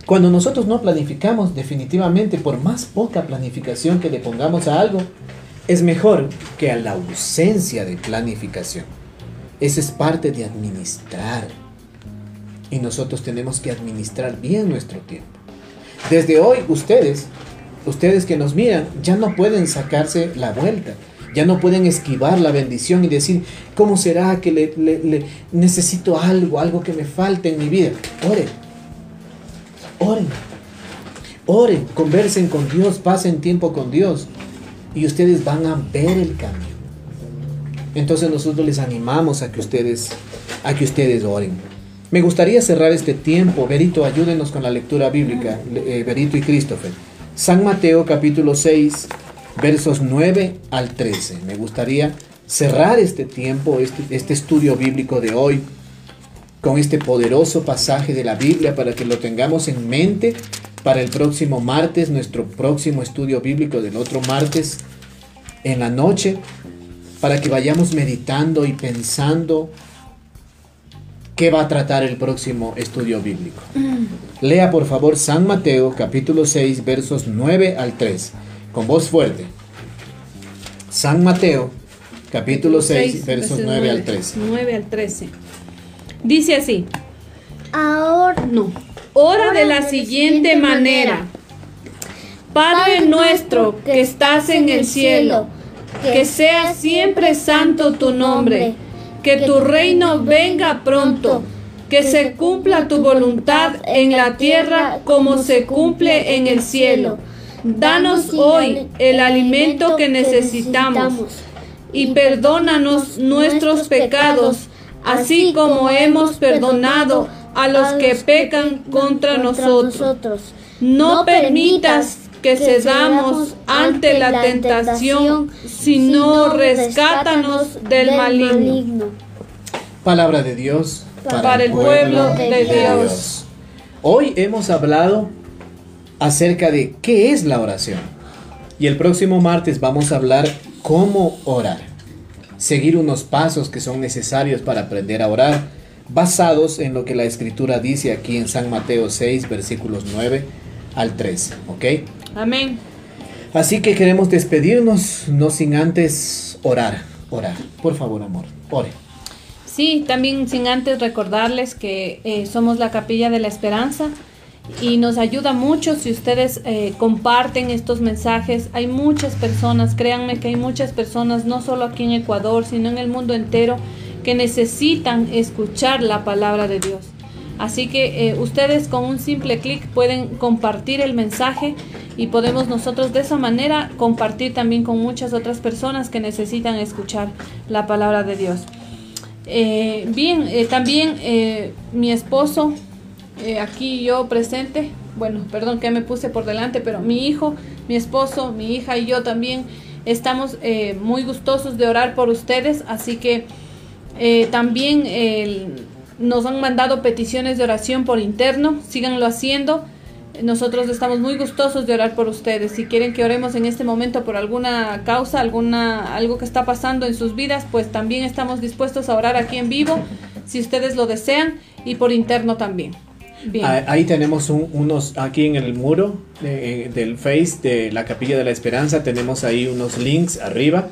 Cuando nosotros no planificamos, definitivamente, por más poca planificación que le pongamos a algo, es mejor que a la ausencia de planificación. Eso es parte de administrar. y nosotros tenemos que administrar bien nuestro tiempo. Desde hoy ustedes, ustedes que nos miran, ya no pueden sacarse la vuelta. Ya no pueden esquivar la bendición y decir, ¿cómo será que le, necesito algo, algo que me falte en mi vida? Oren, oren, oren, conversen con Dios, pasen tiempo con Dios y ustedes van a ver el cambio. Entonces nosotros les animamos a que ustedes, a que ustedes oren. Me gustaría cerrar este tiempo. Berito, ayúdenos con la lectura bíblica. Eh, Berito y Christopher. San Mateo capítulo 6, versos 9 al 13. Me gustaría cerrar este tiempo, este, este estudio bíblico de hoy, con este poderoso pasaje de la Biblia para que lo tengamos en mente para el próximo martes, nuestro próximo estudio bíblico del otro martes en la noche, para que vayamos meditando y pensando qué va a tratar el próximo estudio bíblico. Lea por favor San Mateo capítulo 6 versos 9 al 3, con voz fuerte. San Mateo capítulo 6, versos 9, al 13.
9 al 13. Dice así.
Ahora
no. Ora de la siguiente manera. Padre nuestro que estás en el cielo, que sea siempre santo tu nombre, que tu reino venga pronto, que se cumpla tu voluntad en la tierra como se cumple en el cielo. Danos hoy el alimento que necesitamos y perdónanos nuestros pecados, así como hemos perdonado a los que pecan contra nosotros. No permitas que cedamos ante la tentación, sino rescátanos del maligno.
Palabra de Dios
para, el pueblo de Dios.
Hoy hemos hablado acerca de qué es la oración. Y el próximo martes vamos a hablar cómo orar. Seguir unos pasos que son necesarios para aprender a orar, basados en lo que la escritura dice aquí en San Mateo 6, versículos 9 al 13. ¿Ok?
Amén.
Así que queremos despedirnos, no sin antes orar. Orar. Por favor, amor, ore.
Sí, también sin antes recordarles que eh, somos la Capilla de la Esperanza y nos ayuda mucho si ustedes eh, comparten estos mensajes. Hay muchas personas, créanme que hay muchas personas, no solo aquí en Ecuador, sino en el mundo entero, que necesitan escuchar la palabra de Dios. Así que eh, ustedes con un simple clic pueden compartir el mensaje y podemos nosotros de esa manera compartir también con muchas otras personas que necesitan escuchar la palabra de Dios. Eh, bien, también mi esposo eh, aquí yo presente, bueno, perdón que me puse por delante, pero mi hijo, mi esposo, mi hija y yo también estamos eh, muy gustosos de orar por ustedes, así que eh, también nos han mandado peticiones de oración por interno, síganlo haciendo. Nosotros estamos muy gustosos de orar por ustedes. Si quieren que oremos en este momento por alguna causa, alguna algo que está pasando en sus vidas, pues también estamos dispuestos a orar aquí en vivo, si ustedes lo desean, y por interno también.
Ahí tenemos unos, aquí en el muro del Face de la Capilla de la Esperanza, tenemos ahí unos links arriba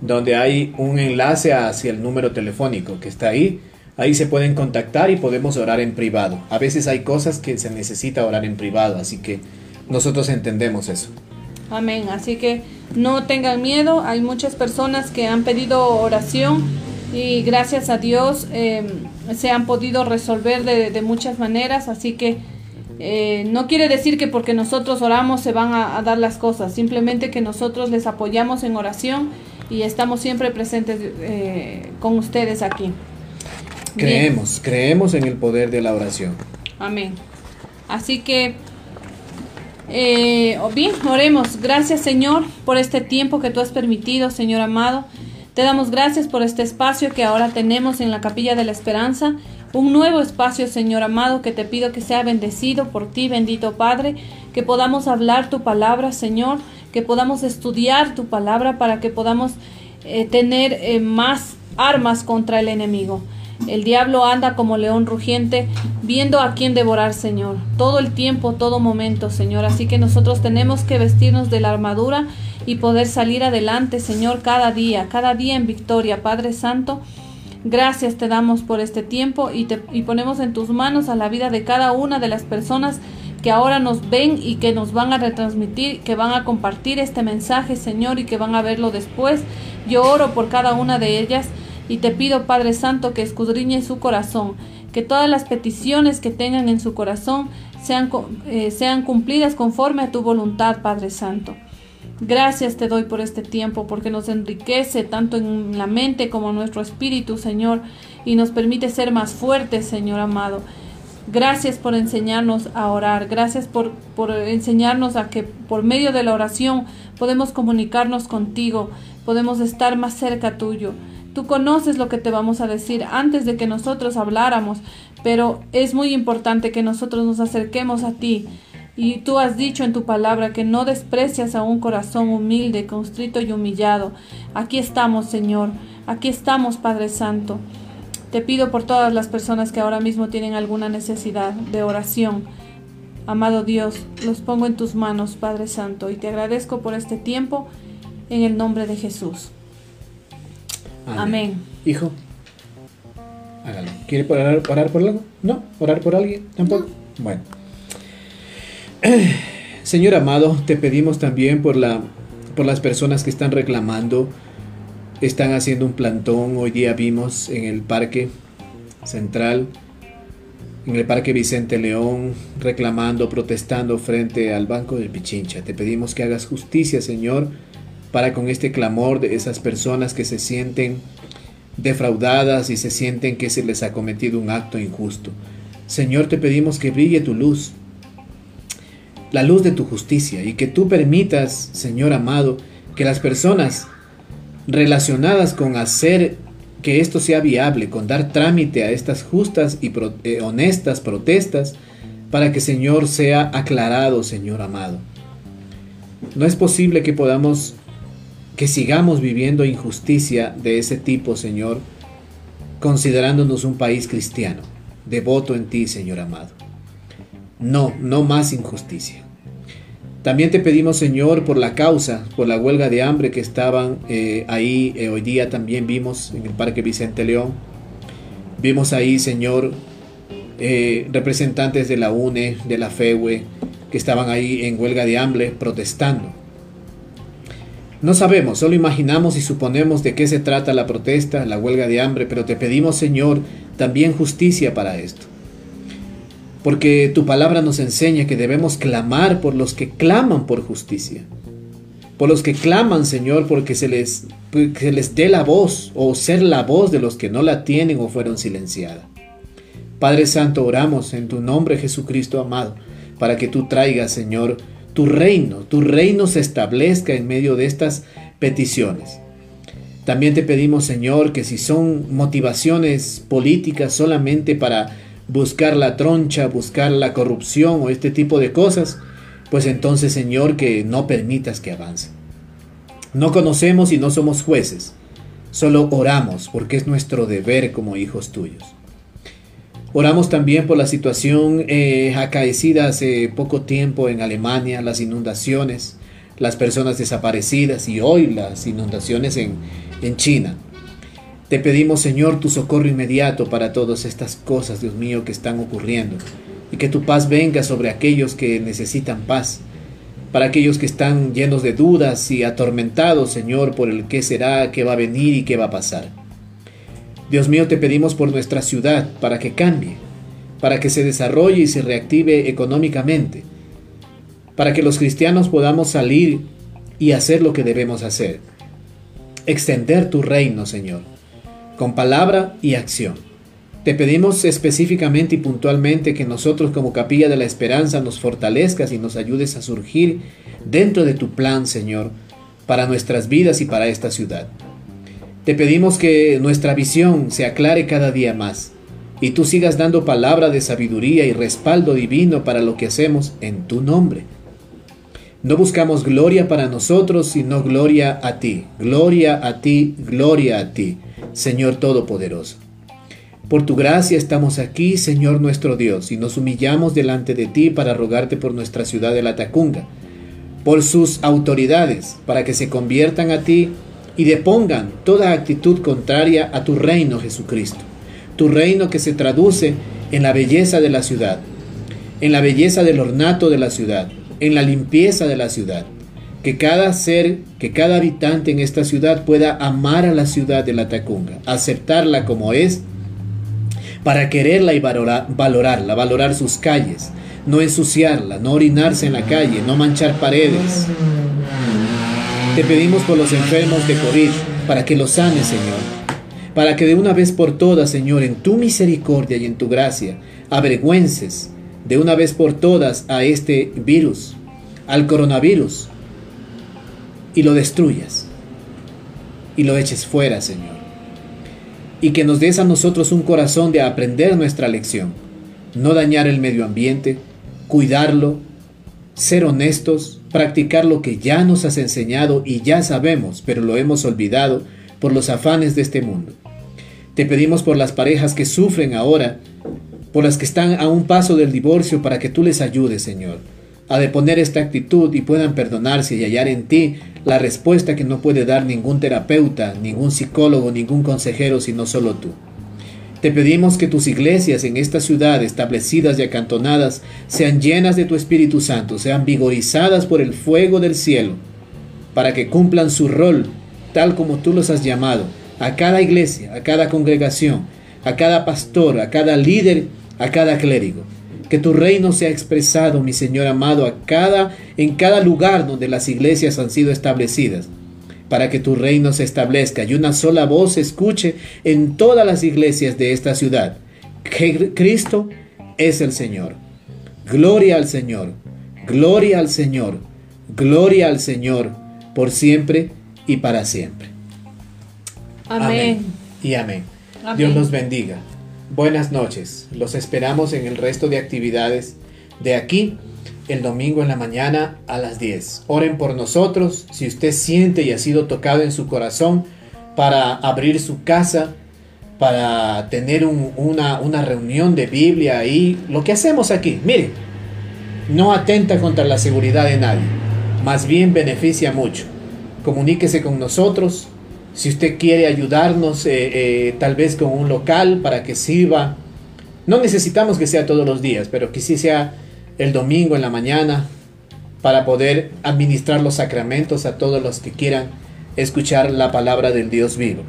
donde hay un enlace hacia el número telefónico que está ahí. Ahí se pueden contactar y podemos orar en privado. A veces hay cosas que se necesita orar en privado, así que nosotros entendemos eso.
Amén. Así que no tengan miedo. Hay muchas personas que han pedido oración y gracias a Dios em, se han podido resolver de, muchas maneras, así que eh, no quiere decir que porque nosotros oramos se van a, dar las cosas, simplemente que nosotros les apoyamos en oración y estamos siempre presentes eh, con ustedes aquí.
Creemos, creemos en el poder de la oración.
Amén. Así que, eh, bien, oremos. Gracias Señor por este tiempo que tú has permitido, Señor amado. Te damos gracias por este espacio que ahora tenemos en la Capilla de la Esperanza, un nuevo espacio, Señor amado, que te pido que sea bendecido por ti, bendito Padre, que podamos hablar tu palabra, Señor, que podamos estudiar tu palabra para que podamos eh, tener eh, más armas contra el enemigo. El diablo anda como león rugiente, viendo a quién devorar, Señor, todo el tiempo, todo momento, Señor. Así que nosotros tenemos que vestirnos de la armadura y poder salir adelante, Señor, cada día, cada día en victoria, Padre Santo. Gracias te damos por este tiempo y, te, y ponemos en tus manos a la vida de cada una de las personas que ahora nos ven y que nos van a retransmitir, que van a compartir este mensaje, Señor, y que van a verlo después. Yo oro por cada una de ellas y te pido, Padre Santo, que escudriñe su corazón, que todas las peticiones que tengan en su corazón sean, eh, sean cumplidas conforme a tu voluntad, Padre Santo. Gracias te doy por este tiempo, porque nos enriquece tanto en la mente como en nuestro espíritu, Señor, y nos permite ser más fuertes, Señor amado. Gracias por enseñarnos a orar. Gracias por, por, enseñarnos a que por medio de la oración podemos comunicarnos contigo, podemos estar más cerca tuyo. Tú conoces lo que te vamos a decir antes de que nosotros habláramos, pero es muy importante que nosotros nos acerquemos a ti. Y tú has dicho en tu palabra que no desprecias a un corazón humilde, constrito y humillado. Aquí estamos, Señor. Aquí estamos, Padre Santo. Te pido por todas las personas que ahora mismo tienen alguna necesidad de oración. Amado Dios, los pongo en tus manos, Padre Santo, y te agradezco por este tiempo en el nombre de Jesús. Amén.
Hijo, hágalo. ¿Quiere orar, orar, por algo? ¿No? ¿Orar por alguien? ¿Tampoco? Bueno. Señor amado, te pedimos también por, la, por las personas que están reclamando están haciendo un plantón. Hoy día vimos en el Parque Central, en el Parque Vicente León, reclamando, protestando frente al Banco del Pichincha. Te pedimos que hagas justicia, Señor, para con este clamor de esas personas que se sienten defraudadas y se sienten que se les ha cometido un acto injusto. Señor, te pedimos que brille tu luz, la luz de tu justicia, y que tú permitas, Señor amado, que las personas relacionadas con hacer que esto sea viable, con dar trámite a estas justas y eh, honestas protestas, para que Señor sea aclarado, Señor amado. No es posible que podamos, que sigamos viviendo injusticia de ese tipo, Señor, considerándonos un país cristiano, devoto en ti, Señor amado. No, no más injusticia. También te pedimos, Señor, por la causa, por la huelga de hambre que estaban eh, ahí. Eh, hoy día también vimos en el Parque Vicente León. Vimos ahí, Señor, eh, representantes de la UNE, de la FEUE, que estaban ahí en huelga de hambre protestando. No sabemos, solo imaginamos y suponemos de qué se trata la protesta, la huelga de hambre, pero te pedimos, Señor, también justicia para esto porque tu palabra nos enseña que debemos clamar por los que claman por justicia, por los que claman, Señor, porque se les, les dé la voz o ser la voz de los que no la tienen o fueron silenciadas. Padre Santo, oramos en tu nombre Jesucristo amado, para que tú traigas, Señor, tu reino, tu reino se establezca en medio de estas peticiones. También te pedimos, Señor, que si son motivaciones políticas solamente para buscar la troncha, buscar la corrupción o este tipo de cosas, pues entonces Señor que no permitas que avance. No conocemos y no somos jueces, solo oramos porque es nuestro deber como hijos tuyos. Oramos también por la situación eh, acaecida hace poco tiempo en Alemania, las inundaciones, las personas desaparecidas y hoy las inundaciones en, en China. Te pedimos, Señor, tu socorro inmediato para todas estas cosas, Dios mío, que están ocurriendo. Y que tu paz venga sobre aquellos que necesitan paz. Para aquellos que están llenos de dudas y atormentados, Señor, por el qué será, qué va a venir y qué va a pasar. Dios mío, te pedimos por nuestra ciudad, para que cambie, para que se desarrolle y se reactive económicamente, para que los cristianos podamos salir y hacer lo que debemos hacer. Extender tu reino, Señor con palabra y acción. Te pedimos específicamente y puntualmente que nosotros como capilla de la esperanza nos fortalezcas y nos ayudes a surgir dentro de tu plan, Señor, para nuestras vidas y para esta ciudad. Te pedimos que nuestra visión se aclare cada día más y tú sigas dando palabra de sabiduría y respaldo divino para lo que hacemos en tu nombre. No buscamos gloria para nosotros, sino gloria a ti. Gloria a ti, gloria a ti, Señor Todopoderoso. Por tu gracia estamos aquí, Señor nuestro Dios, y nos humillamos delante de ti para rogarte por nuestra ciudad de la Tacunga, por sus autoridades, para que se conviertan a ti y depongan toda actitud contraria a tu reino, Jesucristo. Tu reino que se traduce en la belleza de la ciudad, en la belleza del ornato de la ciudad, en la limpieza de la ciudad. Que cada ser, que cada habitante en esta ciudad pueda amar a la ciudad de la Tacunga, aceptarla como es, para quererla y valorarla, valorar sus calles, no ensuciarla, no orinarse en la calle, no manchar paredes. Te pedimos por los enfermos de COVID, para que los sanes, Señor, para que de una vez por todas, Señor, en tu misericordia y en tu gracia, avergüences de una vez por todas a este virus, al coronavirus, y lo destruyas, y lo eches fuera, Señor. Y que nos des a nosotros un corazón de aprender nuestra lección, no dañar el medio ambiente, cuidarlo, ser honestos, practicar lo que ya nos has enseñado y ya sabemos, pero lo hemos olvidado por los afanes de este mundo. Te pedimos por las parejas que sufren ahora, por las que están a un paso del divorcio, para que tú les ayudes, Señor, a deponer esta actitud y puedan perdonarse y hallar en ti la respuesta que no puede dar ningún terapeuta, ningún psicólogo, ningún consejero, sino solo tú. Te pedimos que tus iglesias en esta ciudad establecidas y acantonadas sean llenas de tu Espíritu Santo, sean vigorizadas por el fuego del cielo, para que cumplan su rol tal como tú los has llamado, a cada iglesia, a cada congregación, a cada pastor, a cada líder, a cada clérigo. Que tu reino sea expresado, mi Señor amado, a cada en cada lugar donde las iglesias han sido establecidas para que tu reino se establezca y una sola voz se escuche en todas las iglesias de esta ciudad. Que Cristo es el Señor. Gloria al Señor, gloria al Señor, gloria al Señor, por siempre y para siempre. Amén. Y amén. Dios los bendiga. Buenas noches. Los esperamos en el resto de actividades de aquí el domingo en la mañana a las 10. Oren por nosotros si usted siente y ha sido tocado en su corazón para abrir su casa, para tener una, reunión de Biblia ahí. Lo que hacemos aquí, mire, no atenta contra la seguridad de nadie, más bien beneficia mucho. Comuníquese con nosotros. Si usted quiere ayudarnos, eh, eh, tal vez con un local para que sirva. No necesitamos que sea todos los días, pero que sí sea el domingo en la mañana para poder administrar los sacramentos a todos los que quieran escuchar la palabra del Dios vivo.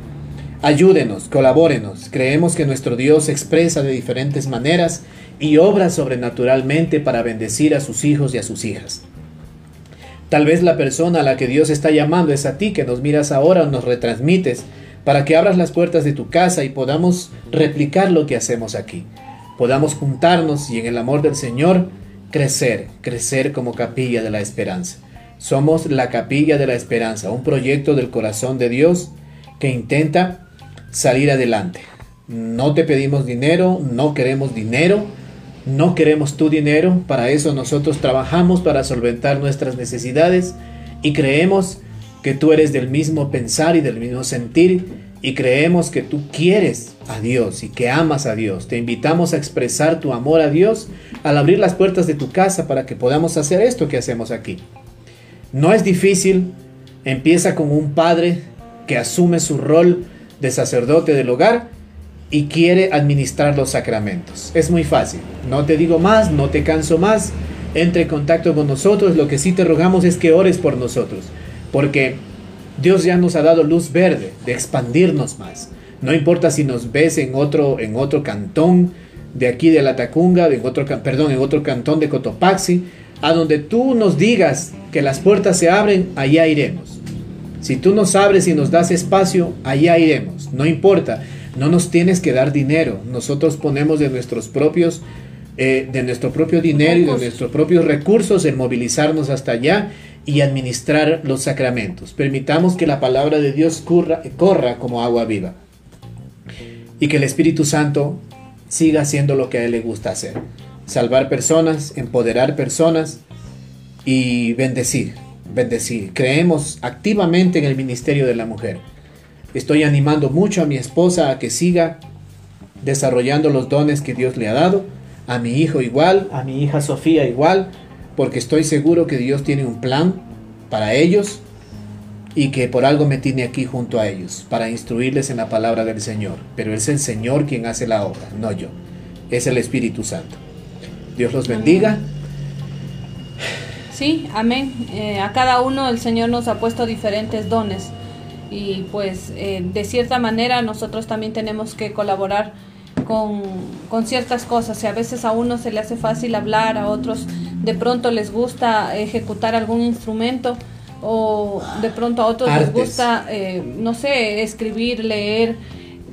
Ayúdenos, colabórenos. Creemos que nuestro Dios expresa de diferentes maneras y obra sobrenaturalmente para bendecir a sus hijos y a sus hijas. Tal vez la persona a la que Dios está llamando es a ti que nos miras ahora o nos retransmites para que abras las puertas de tu casa y podamos replicar lo que hacemos aquí. Podamos juntarnos y en el amor del Señor crecer, crecer como capilla de la esperanza. Somos la capilla de la esperanza, un proyecto del corazón de Dios que intenta salir adelante. No te pedimos dinero, no queremos dinero, no queremos tu dinero, para eso nosotros trabajamos para solventar nuestras necesidades y creemos que tú eres del mismo pensar y del mismo sentir y creemos que tú quieres a Dios y que amas a Dios. Te invitamos a expresar tu amor a Dios al abrir las puertas de tu casa para que podamos hacer esto que hacemos aquí. No es difícil, empieza con un padre que asume su rol de sacerdote del hogar y quiere administrar los sacramentos. Es muy fácil, no te digo más, no te canso más, entre en contacto con nosotros, lo que sí te rogamos es que ores por nosotros, porque Dios ya nos ha dado luz verde de expandirnos más. No importa si nos ves en otro, en otro cantón de aquí de la Tacunga, en otro, perdón, en otro cantón de Cotopaxi, a donde tú nos digas que las puertas se abren, allá iremos. Si tú nos abres y nos das espacio, allá iremos. No importa, no nos tienes que dar dinero. Nosotros ponemos de nuestros propios, eh, de nuestro propio dinero y de nuestros propios recursos en movilizarnos hasta allá y administrar los sacramentos. Permitamos que la palabra de Dios corra, corra como agua viva y que el Espíritu Santo siga haciendo lo que a Él le gusta hacer. Salvar personas, empoderar personas y bendecir, bendecir. Creemos activamente en el ministerio de la mujer. Estoy animando mucho a mi esposa a que siga desarrollando los dones que Dios le ha dado, a mi hijo igual, a mi hija Sofía igual, porque estoy seguro que Dios tiene un plan para ellos y que por algo me tiene aquí junto a ellos, para instruirles en la palabra del Señor. Pero es el Señor quien hace la obra, no yo. Es el Espíritu Santo. Dios los bendiga.
Sí, amén. Eh, a cada uno el Señor nos ha puesto diferentes dones y pues eh, de cierta manera nosotros también tenemos que colaborar con, con, ciertas cosas. Y a veces a uno se le hace fácil hablar, a otros de pronto les gusta ejecutar algún instrumento o de pronto a otros les gusta, eh, no sé, escribir, leer,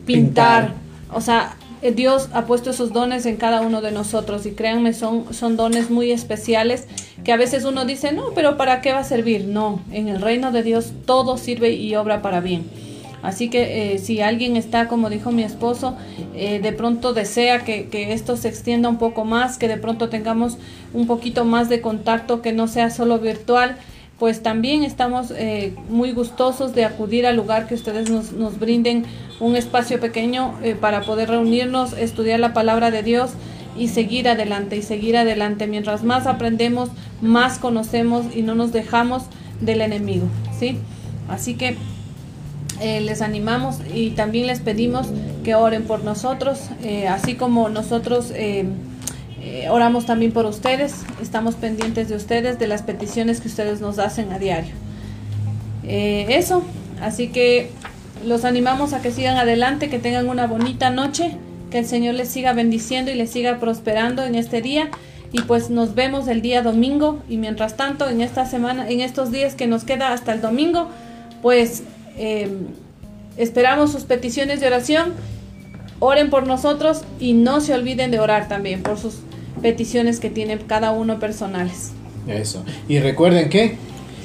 pintar. O sea, eh, Dios ha puesto esos dones en cada uno de nosotros y créanme, son, son dones muy especiales que a veces uno dice, no, pero ¿para qué va a servir? No, en el reino de Dios todo sirve y obra para bien. Así que eh, si alguien está, como dijo mi esposo, de pronto desea que, que, esto se extienda un poco más, que de pronto tengamos un poquito más de contacto, que no sea solo virtual, pues también estamos eh, muy gustosos de acudir al lugar que ustedes nos, nos brinden un espacio pequeño eh, para poder reunirnos, estudiar la palabra de Dios y seguir adelante y seguir adelante. Mientras más aprendemos, más conocemos y no nos dejamos del enemigo, ¿sí? Así que eh, les animamos y también les pedimos que oren por nosotros, así como nosotros eh, oramos también por ustedes, estamos pendientes de ustedes, de las peticiones que ustedes nos hacen a diario. Eh, eso, así que los animamos a que sigan adelante, que tengan una bonita noche, que el Señor les siga bendiciendo y les siga prosperando en este día. Y pues nos vemos el día domingo y mientras tanto en esta semana, en estos días que nos queda hasta el domingo, pues eh, esperamos sus peticiones de oración. Oren por nosotros y no se olviden de orar también por sus peticiones que tiene cada uno personales.
Eso. Y recuerden que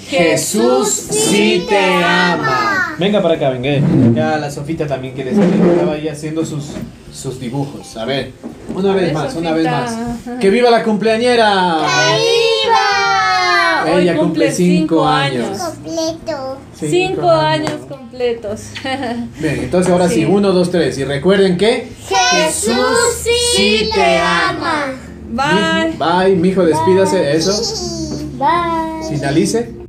Jesús sí te ama. Venga para acá, venga. Ya la Sofita también quiere salir. Estaba ahí haciendo sus, sus dibujos. A ver, una vez más, una vez más. ¡Que viva la cumpleañera!
¡Que
viva! Ella cumple cinco años.
Completo.
Cinco, años. completos.
Bien, entonces ahora sí. uno, dos, tres. Y recuerden que
Jesús sí te ama.
Bye.
Bye, mijo, despídase, eso.
Bye.
Finalice.